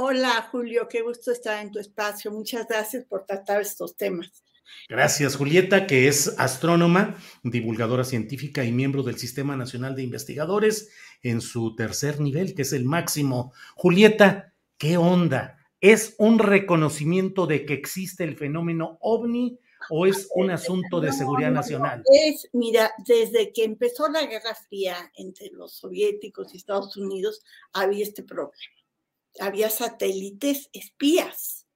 Hola Julio, qué gusto estar en tu espacio. Muchas gracias por tratar estos temas. Gracias, Julieta, que es astrónoma, divulgadora científica y miembro del Sistema Nacional de Investigadores en su tercer nivel, que es el máximo. Julieta, ¿qué onda? ¿Es un reconocimiento de que existe el fenómeno ovni o es un asunto de seguridad nacional? Es, mira, desde que empezó la Guerra Fría entre los soviéticos y Estados Unidos, había este problema. Había satélites espías.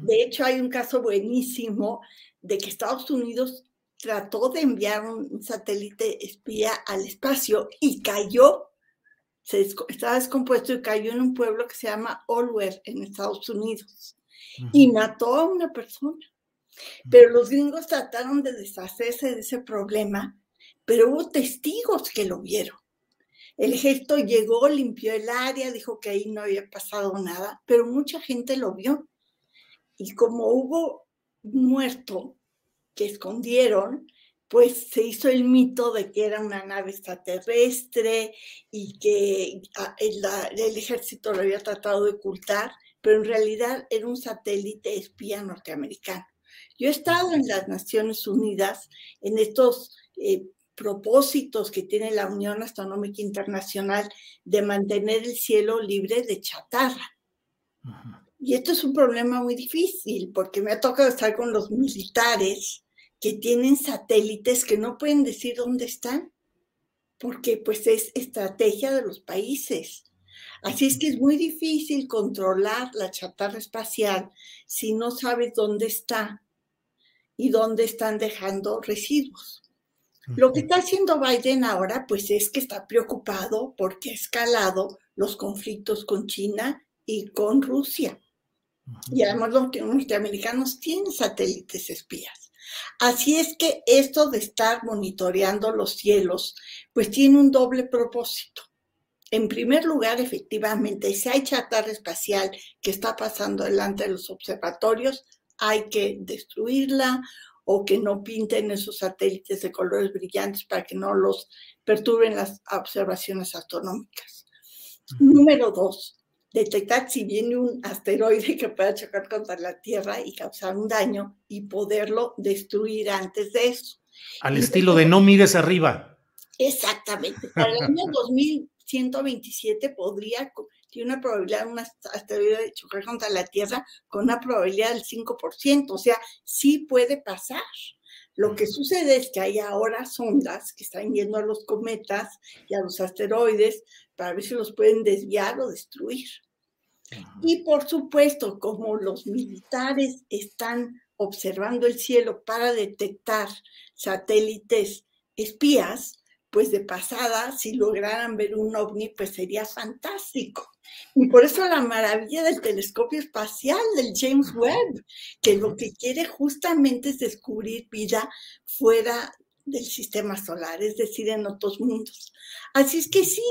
De hecho, hay un caso buenísimo de que Estados Unidos trató de enviar un satélite espía al espacio y cayó, se estaba descompuesto y cayó en un pueblo que se llama Olwer en Estados Unidos y mató a una persona. Pero los gringos trataron de deshacerse de ese problema, pero hubo testigos que lo vieron. El ejército llegó, limpió el área, dijo que ahí no había pasado nada, pero mucha gente lo vio. Y como hubo muerto que escondieron, pues se hizo el mito de que era una nave extraterrestre y que ah, el, la- el ejército lo había tratado de ocultar, pero en realidad era un satélite espía norteamericano. Yo he estado en las Naciones Unidas en estos eh, propósitos que tiene la Unión Astronómica Internacional de mantener el cielo libre de chatarra. Y esto es un problema muy difícil porque me ha tocado estar con los militares que tienen satélites que no pueden decir dónde están porque pues es estrategia de los países. Así es que es muy difícil controlar la chatarra espacial si no sabes dónde está y dónde están dejando residuos. Lo que está haciendo Biden ahora, pues es que está preocupado porque ha escalado los conflictos con China y con Rusia. Y además los norteamericanos tienen satélites espías. Así es que esto de estar monitoreando los cielos, pues tiene un doble propósito. En primer lugar, efectivamente, si hay chatarra espacial que está pasando delante de los observatorios, hay que destruirla o que no pinten esos satélites de colores brillantes para que no los perturben las observaciones astronómicas. Número dos, detectar si viene un asteroide que pueda chocar contra la Tierra y causar un daño y poderlo destruir antes de eso. Al estilo de no mires arriba. Exactamente. Para el año 2127 podría, tiene una probabilidad de un ast- asteroide de chocar contra la Tierra con una probabilidad del 5%, o sea, sí puede pasar. Lo que sucede es que hay ahora sondas que están yendo a los cometas y a los asteroides para ver si los pueden desviar o destruir. Y por supuesto, como los militares están observando el cielo para detectar satélites espías, pues de pasada, si lograran ver un ovni, pues sería fantástico. Y por eso la maravilla del telescopio espacial del James Webb, que lo que quiere justamente es descubrir vida fuera del sistema solar, es decir, en otros mundos. Así es que sí,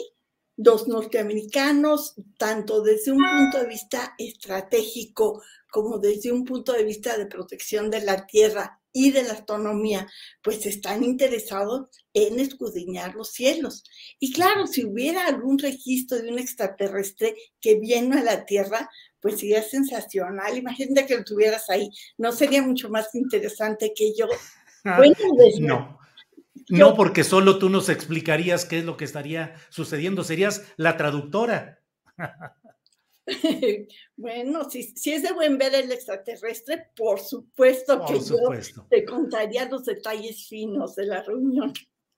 los norteamericanos, tanto desde un punto de vista estratégico como desde un punto de vista de protección de la Tierra y de la astronomía, pues están interesados en escudriñar los cielos. Y claro, si hubiera algún registro de un extraterrestre que viene a la Tierra, pues sería sensacional. Imagínate que lo tuvieras ahí. ¿No sería mucho más interesante que yo? Ah, no. No, porque solo tú nos explicarías qué es lo que estaría sucediendo. Serías la traductora. bueno, si, si, es de buen ver el extraterrestre, por supuesto que yo te contaría los detalles finos de la reunión.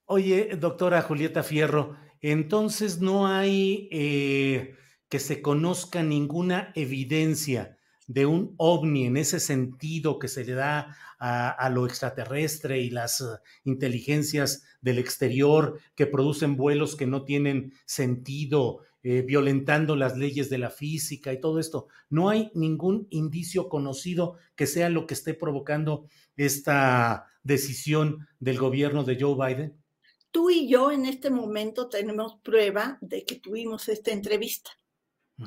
Oye, doctora Julieta Fierro, entonces no hay eh, que se conozca ninguna evidencia de un ovni en ese sentido que se le da a, lo extraterrestre y las eh, inteligencias del exterior que producen vuelos que no tienen sentido, eh, violentando las leyes de la física y todo esto. No hay ningún indicio conocido que sea lo que esté provocando esta decisión del gobierno de Joe Biden. Tú y yo en este momento tenemos prueba de que tuvimos esta entrevista.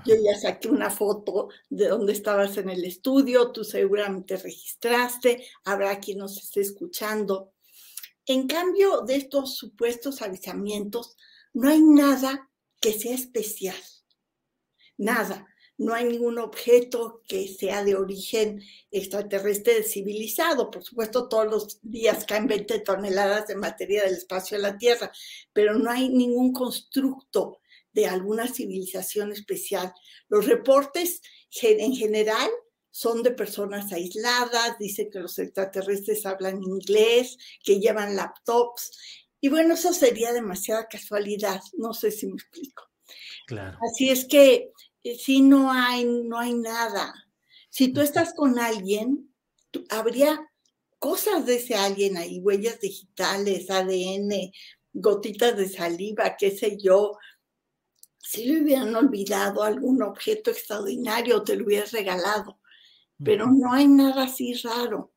Yo ya saqué una foto de donde estabas en el estudio, tú seguramente registraste, habrá quien nos esté escuchando. En cambio de estos supuestos avisamientos, no hay nada que sea especial. Nada. No hay ningún objeto que sea de origen extraterrestre civilizado. Por supuesto, todos los días caen 20 toneladas de materia del espacio a la Tierra, pero no hay ningún constructo de alguna civilización especial. Los reportes en general son de personas aisladas, dicen que los extraterrestres hablan inglés, que llevan laptops. Y bueno, eso sería demasiada casualidad, no sé si me explico. Claro. Así es que eh, si no hay, no hay nada. Si tú estás con alguien, habría cosas de ese alguien ahí, huellas digitales, ADN, gotitas de saliva, qué sé yo, si le hubieran olvidado algún objeto extraordinario, te lo hubieras regalado. Pero no hay nada así raro.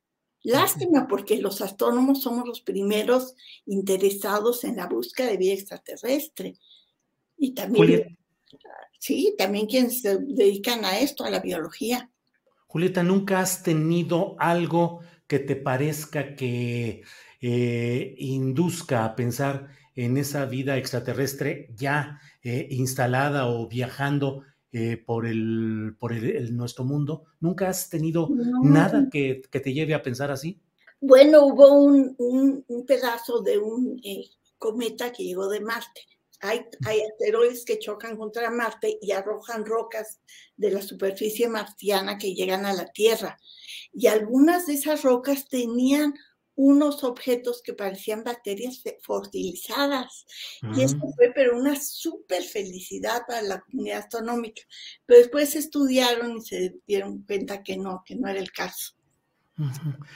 Lástima porque los astrónomos somos los primeros interesados en la búsqueda de vida extraterrestre. Y también, sí, también quienes se dedican a esto, a la biología. Julieta, ¿nunca has tenido algo que te parezca que eh, induzca a pensar en esa vida extraterrestre ya eh, instalada o viajando eh, por, el, por el, nuestro mundo? ¿Nunca has tenido nada que, te lleve a pensar así? Bueno, hubo un, un, pedazo de un eh, cometa que llegó de Marte. Hay, hay, asteroides que chocan contra Marte y arrojan rocas de la superficie marciana que llegan a la Tierra. Y algunas de esas rocas tenían unos objetos que parecían bacterias fertilizadas. Y esto mm. fue, pero una súper felicidad para la comunidad astronómica. Pero después estudiaron y se dieron cuenta que no, que no era el caso.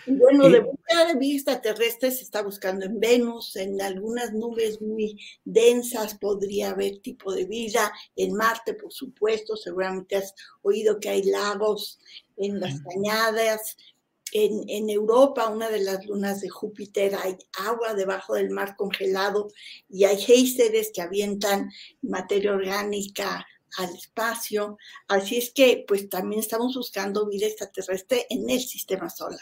Y bueno, de búsqueda de vida extraterrestre se está buscando en Venus, en algunas nubes muy densas podría haber tipo de vida, en Marte, por supuesto, seguramente has oído que hay lagos en las cañadas, en, Europa, una de las lunas de Júpiter, hay agua debajo del mar congelado y hay géiseres que avientan materia orgánica al espacio. Así es que, pues también estamos buscando vida extraterrestre en el sistema solar.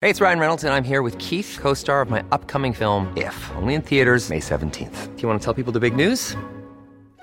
Hey, it's Ryan Reynolds, and I'm here with Keith, co star of my upcoming film, If, only in theaters, May 17th. Do you want to tell people the big news?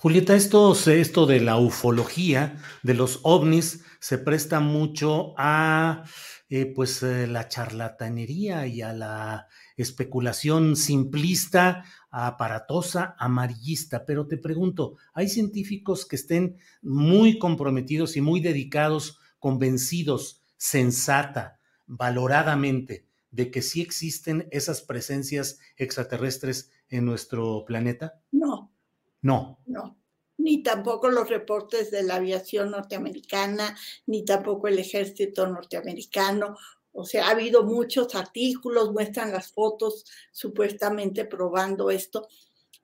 Julieta, esto, esto de la ufología, de los ovnis, se presta mucho a eh, pues eh, la charlatanería y a la especulación simplista, aparatosa, amarillista. Pero te pregunto, ¿hay científicos que estén muy comprometidos y muy dedicados, convencidos, sensata, valoradamente, de que sí existen esas presencias extraterrestres en nuestro planeta? No. No. No ni tampoco los reportes de la aviación norteamericana, ni tampoco el ejército norteamericano. O sea, ha habido muchos artículos, muestran las fotos supuestamente probando esto,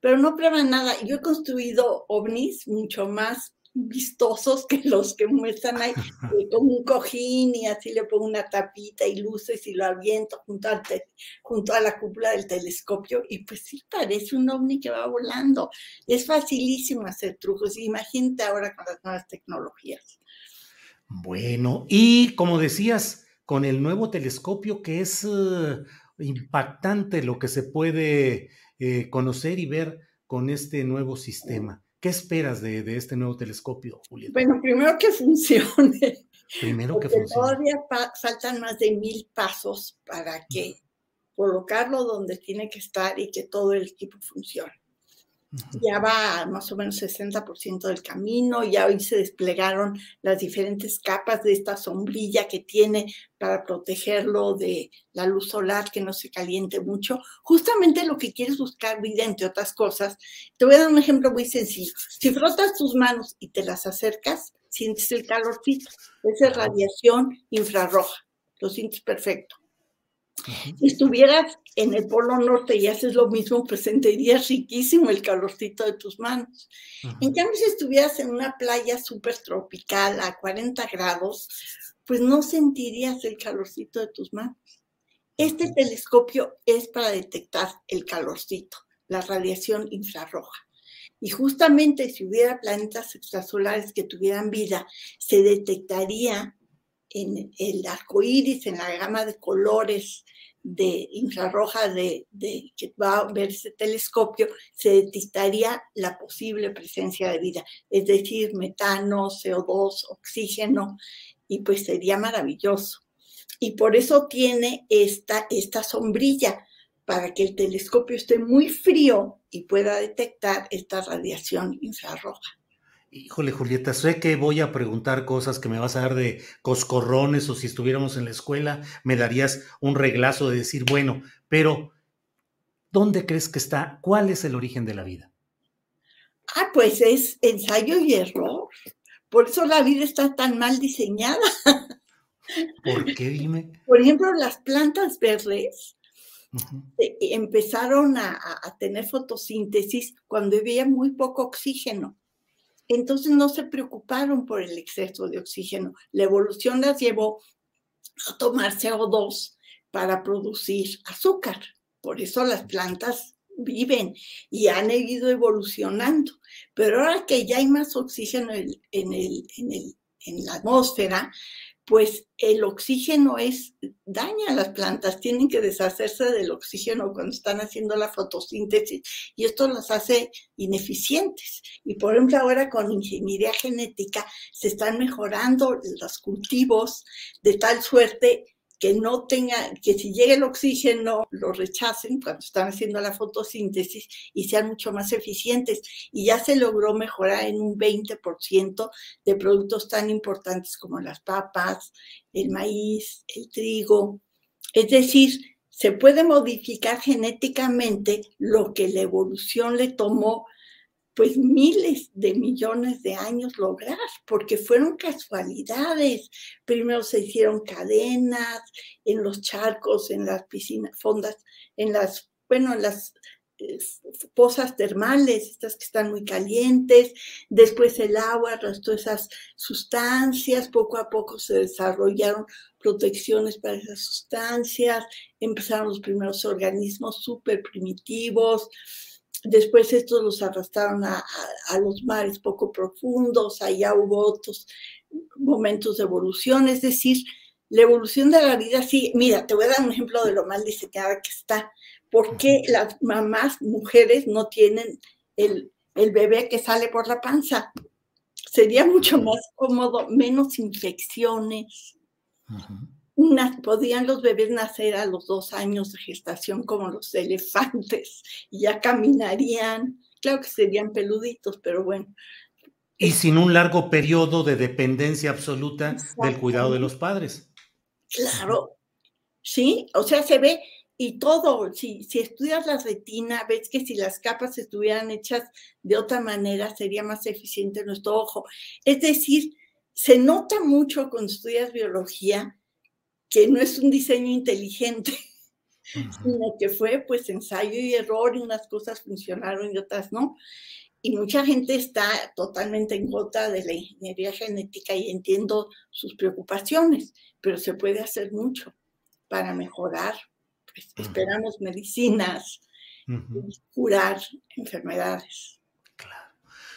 pero no prueban nada. Yo he construido ovnis mucho más vistosos que los que muestran ahí, eh, como un cojín y así le pongo una tapita y luces y lo aviento junto, junto a la cúpula del telescopio y pues sí parece un ovni que va volando. Es facilísimo hacer trucos, imagínate ahora con las nuevas tecnologías. Bueno, y como decías, con el nuevo telescopio que es eh, impactante lo que se puede eh, conocer y ver con este nuevo sistema. ¿Qué esperas de, este nuevo telescopio, Julieta? Bueno, primero que funcione. Primero que funcione. Todavía faltan más de mil pasos para que colocarlo donde tiene que estar y que todo el equipo funcione ya va más o menos 60% del camino, ya hoy se desplegaron las diferentes capas de esta sombrilla que tiene para protegerlo de la luz solar, que no se caliente mucho. Justamente lo que quieres buscar vida, entre otras cosas. Te voy a dar un ejemplo muy sencillo. Si frotas tus manos y te las acercas, sientes el calorcito. Esa es radiación infrarroja. Lo sientes perfecto. Si estuvieras en el Polo Norte y haces lo mismo, pues sentirías riquísimo el calorcito de tus manos. En cambio, si estuvieras en una playa súper tropical a 40 grados, pues no sentirías el calorcito de tus manos. Este telescopio es para detectar el calorcito, la radiación infrarroja. Y justamente si hubiera planetas extrasolares que tuvieran vida, se detectaría en el arco iris, en la gama de colores de infrarroja de, que va a ver ese telescopio, se detectaría la posible presencia de vida, es decir, metano, CO2, oxígeno, y pues sería maravilloso. Y por eso tiene esta, esta sombrilla, para que el telescopio esté muy frío y pueda detectar esta radiación infrarroja. Híjole, Julieta, sé que voy a preguntar cosas que me vas a dar de coscorrones o si estuviéramos en la escuela me darías un reglazo de decir, bueno, pero ¿dónde crees que está? ¿Cuál es el origen de la vida? Ah, pues es ensayo y error. Por eso la vida está tan mal diseñada. ¿Por qué, dime? Por ejemplo, las plantas verdes empezaron a, a tener fotosíntesis cuando había muy poco oxígeno entonces no se preocuparon por el exceso de oxígeno. La evolución las llevó a tomar CO2 para producir azúcar. Por eso las plantas viven y han ido evolucionando. Pero ahora que ya hay más oxígeno en, en la atmósfera, pues el oxígeno es, daña a las plantas, tienen que deshacerse del oxígeno cuando están haciendo la fotosíntesis y esto las hace ineficientes. Y por ejemplo ahora con ingeniería genética se están mejorando los cultivos de tal suerte que no tenga, que si llega el oxígeno lo rechacen cuando están haciendo la fotosíntesis y sean mucho más eficientes. Y ya se logró mejorar en un 20% de productos tan importantes como las papas, el maíz, el trigo. Es decir, se puede modificar genéticamente lo que la evolución le tomó pues miles de millones de años lograr, porque fueron casualidades. Primero se hicieron cadenas en los charcos, en las piscinas, fondas, en las, bueno, en las eh, pozas termales, estas que están muy calientes, después el agua arrastró esas sustancias, poco a poco se desarrollaron protecciones para esas sustancias, empezaron los primeros organismos súper primitivos, Después estos los arrastraron a, los mares poco profundos, allá hubo otros momentos de evolución, es decir, la evolución de la vida, sí, mira, te voy a dar un ejemplo de lo mal diseñada que está. ¿Por qué las mamás, mujeres, no tienen el, el bebé que sale por la panza. Sería mucho más cómodo, menos infecciones. Podían los bebés nacer a los dos años de gestación como los elefantes y ya caminarían. Claro que serían peluditos, pero bueno. Y sin un largo periodo de dependencia absoluta del cuidado de los padres. Claro, sí, o sea, se ve y todo, si, si estudias la retina, ves que si las capas estuvieran hechas de otra manera, sería más eficiente nuestro ojo. Es decir, se nota mucho cuando estudias biología que no es un diseño inteligente, sino que fue pues ensayo y error y unas cosas funcionaron y otras no. Y mucha gente está totalmente en contra de la ingeniería genética y entiendo sus preocupaciones, pero se puede hacer mucho para mejorar pues, esperamos medicinas y curar enfermedades.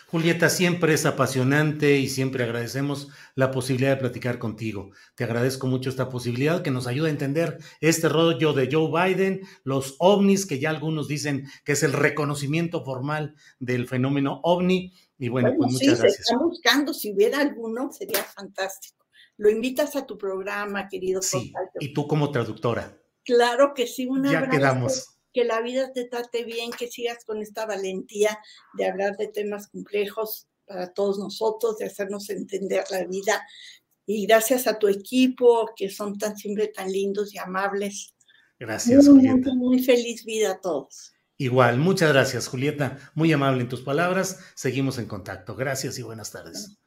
Julieta, siempre es apasionante y siempre agradecemos la posibilidad de platicar contigo. Te agradezco mucho esta posibilidad que nos ayuda a entender este rollo de Joe Biden, los ovnis, que ya algunos dicen que es el reconocimiento formal del fenómeno ovni. Y bueno, pues muchas gracias. Se está buscando, si hubiera alguno, sería fantástico. Lo invitas a tu programa, querido. Sí, y tú como traductora. Claro que sí, una ya quedamos. Que la vida te trate bien, que sigas con esta valentía de hablar de temas complejos para todos nosotros, de hacernos entender la vida. Y gracias a tu equipo, que son tan siempre tan lindos y amables. Gracias, muy, Julieta. Muy, feliz vida a todos. Igual, muchas gracias, Julieta. Muy amable en tus palabras. Seguimos en contacto. Gracias y buenas tardes.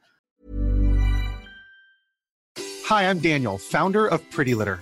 Hi, I'm Daniel, founder of Pretty Litter.